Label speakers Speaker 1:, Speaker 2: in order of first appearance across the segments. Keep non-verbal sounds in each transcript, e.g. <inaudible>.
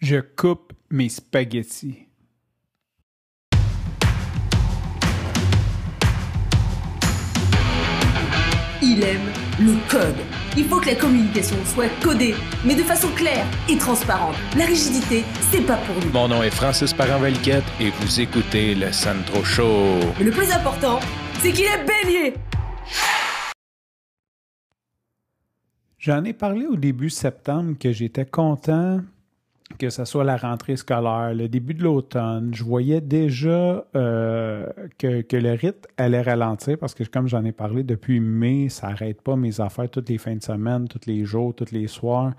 Speaker 1: Je coupe mes spaghettis.
Speaker 2: Il aime le code. Il faut que la communication soit codée, mais de façon claire et transparente. La rigidité, c'est pas pour nous.
Speaker 3: Mon nom est Francis Parent-Valquette et vous écoutez le Sandro Show.
Speaker 2: Mais le plus important, c'est qu'il est bélier.
Speaker 1: J'en ai parlé au début septembre que j'étais content que ce soit la rentrée scolaire, le début de l'automne, je voyais déjà euh, que, que, le rythme allait ralentir parce que, comme j'en ai parlé depuis mai, ça n'arrête pas mes affaires toutes les fins de semaine, tous les jours, tous les soirs.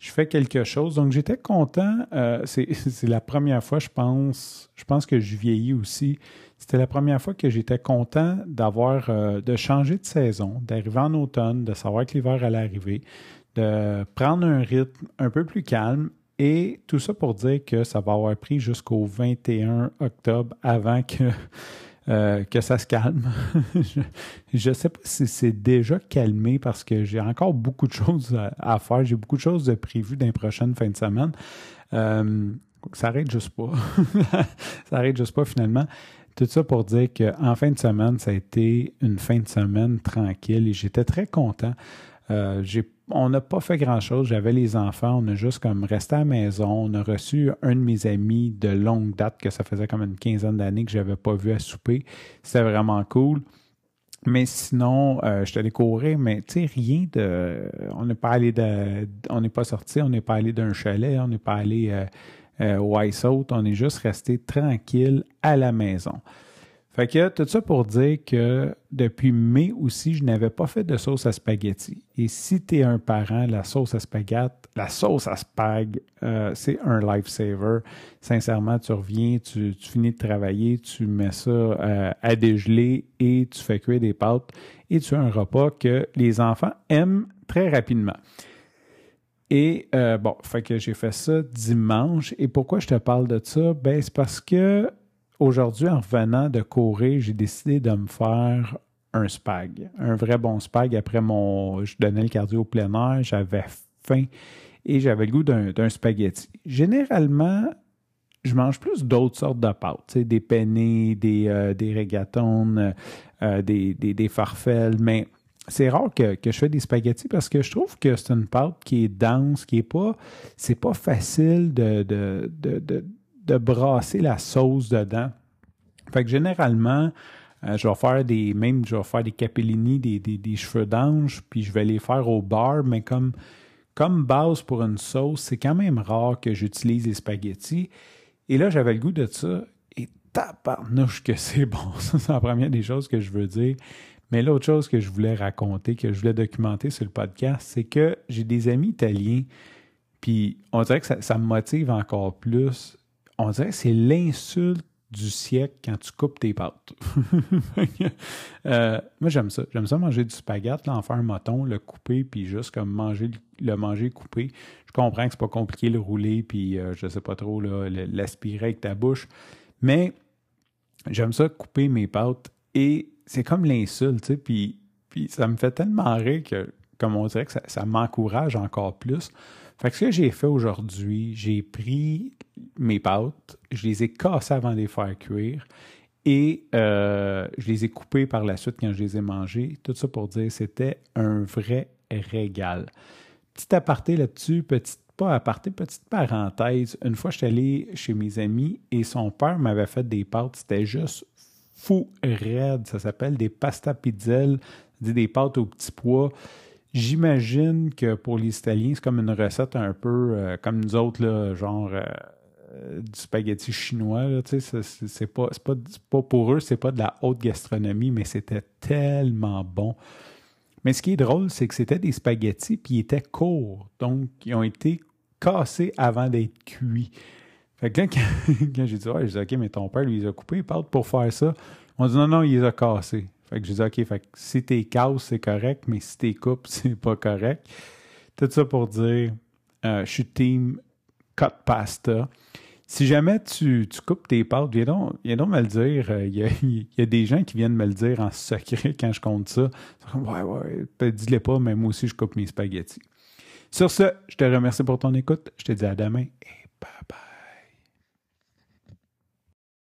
Speaker 1: Je fais quelque chose. Donc, j'étais content. Euh, <laughs> c'est la première fois, je pense, je pense que je vieillis aussi. C'était la première fois que j'étais content d'avoir, euh, de changer de saison, d'arriver en automne, de savoir que l'hiver allait arriver, de prendre un rythme un peu plus calme et tout ça pour dire que ça va avoir pris jusqu'au 21 octobre avant que, <laughs> euh, que ça se calme. <laughs> je ne sais pas si c'est déjà calmé parce que j'ai encore beaucoup de choses à, faire. J'ai beaucoup de choses de prévues dans les prochaines fins de semaine. Euh, ça n'arrête juste pas. <laughs> ça n'arrête juste pas finalement. Tout ça pour dire qu'en fin de semaine, ça a été une fin de semaine tranquille et j'étais très content. Euh, on n'a pas fait grand-chose. J'avais les enfants. On a juste comme resté à la maison. On a reçu un de mes amis de longue date que ça faisait comme une quinzaine d'années que je n'avais pas vu à souper. C'était vraiment cool. Mais sinon, euh, je te courir, mais tu sais, rien de. On n'est pas allé sorti, on n'est pas allé d'un chalet, on n'est pas allé euh, au Ice On est juste resté tranquille à la maison. Fait que tout ça pour dire que depuis mai aussi, je n'avais pas fait de sauce à spaghetti. Et si tu es un parent, la sauce à spaghetti, la sauce à spag, euh, c'est un lifesaver. Sincèrement, tu reviens, tu, finis de travailler, tu mets ça euh, à dégeler et tu fais cuire des pâtes et tu as un repas que les enfants aiment très rapidement. Et euh, bon, fait que j'ai fait ça dimanche. Et pourquoi je te parle de ça? Ben, c'est parce que aujourd'hui, en revenant de courir, j'ai décidé de me faire un spag, un vrai bon spag. Après mon, je donnais le cardio au plein air, j'avais faim et j'avais le goût d'un spaghetti. Généralement, je mange plus d'autres sortes de pâtes, des penne, des, euh, des régatones, euh, des, des, farfelles, mais c'est rare que, je fais des spaghettis parce que je trouve que c'est une pâte qui est dense, qui est pas, c'est pas facile de de brasser la sauce dedans. Fait que généralement, euh, je vais faire des, même je vais faire des capellini, des, des, cheveux d'ange, puis je vais les faire au bar, mais comme, comme base pour une sauce, c'est quand même rare que j'utilise les spaghettis. Et là, j'avais le goût de ça, et tabarnouche que <laughs> c'est bon. Ça, c'est la première des choses que je veux dire. Mais l'autre chose que je voulais raconter, que je voulais documenter sur le podcast, c'est que j'ai des amis italiens, puis on dirait que ça me motive encore plus on dirait que c'est l'insulte du siècle quand tu coupes tes pâtes. <laughs> Euh, moi, j'aime ça. J'aime ça manger du spaghetti, en faire un moton, le couper, puis juste comme manger le manger coupé. Je comprends que c'est pas compliqué le rouler, puis euh, je sais pas trop, l'aspirer avec ta bouche. Mais j'aime ça couper mes pâtes et c'est comme l'insulte, tu sais, puis, puis ça me fait tellement rire que, comme on dirait que ça, m'encourage encore plus. Fait que ce que j'ai fait aujourd'hui, j'ai pris mes pâtes, je les ai cassées avant de les faire cuire et euh, je les ai coupées par la suite quand je les ai mangées. Tout ça pour dire c'était un vrai régal. Petit aparté là-dessus, petite pas aparté, petite parenthèse. Une fois, je suis allé chez mes amis et son père m'avait fait des pâtes. C'était juste fou raide. Ça s'appelle des pasta pizzelle, des pâtes au petit pois. J'imagine que pour les Italiens, c'est comme une recette un peu euh, comme nous autres, là, genre euh, du spaghetti chinois. c'est pas, pas, pas pour eux, c'est pas de la haute gastronomie, mais c'était tellement bon. Mais ce qui est drôle, c'est que c'était des spaghettis, puis ils étaient courts. Donc, ils ont été cassés avant d'être cuits. Fait que là, <laughs> quand, j'ai dit, ouais, j'ai dit, OK, mais ton père, lui, il a coupé les pâtes pour faire ça. On dit, non, non, il les a cassés. Fait que j'ai dit, OK, fait si t'es casses, c'est correct, mais si t'es coupes, <laughs> c'est pas correct. Tout ça pour dire, euh, je suis team cut pasta. Si jamais tu, coupes tes pâtes, viens donc, donc me le dire. Euh, <laughs> il y, a, des gens qui viennent me le dire en secret quand je compte ça. Ouais, ouais, dis-le pas, mais moi aussi, je coupe mes spaghettis. Sur ce, je te remercie pour ton écoute. Je te dis à demain et Bye bye.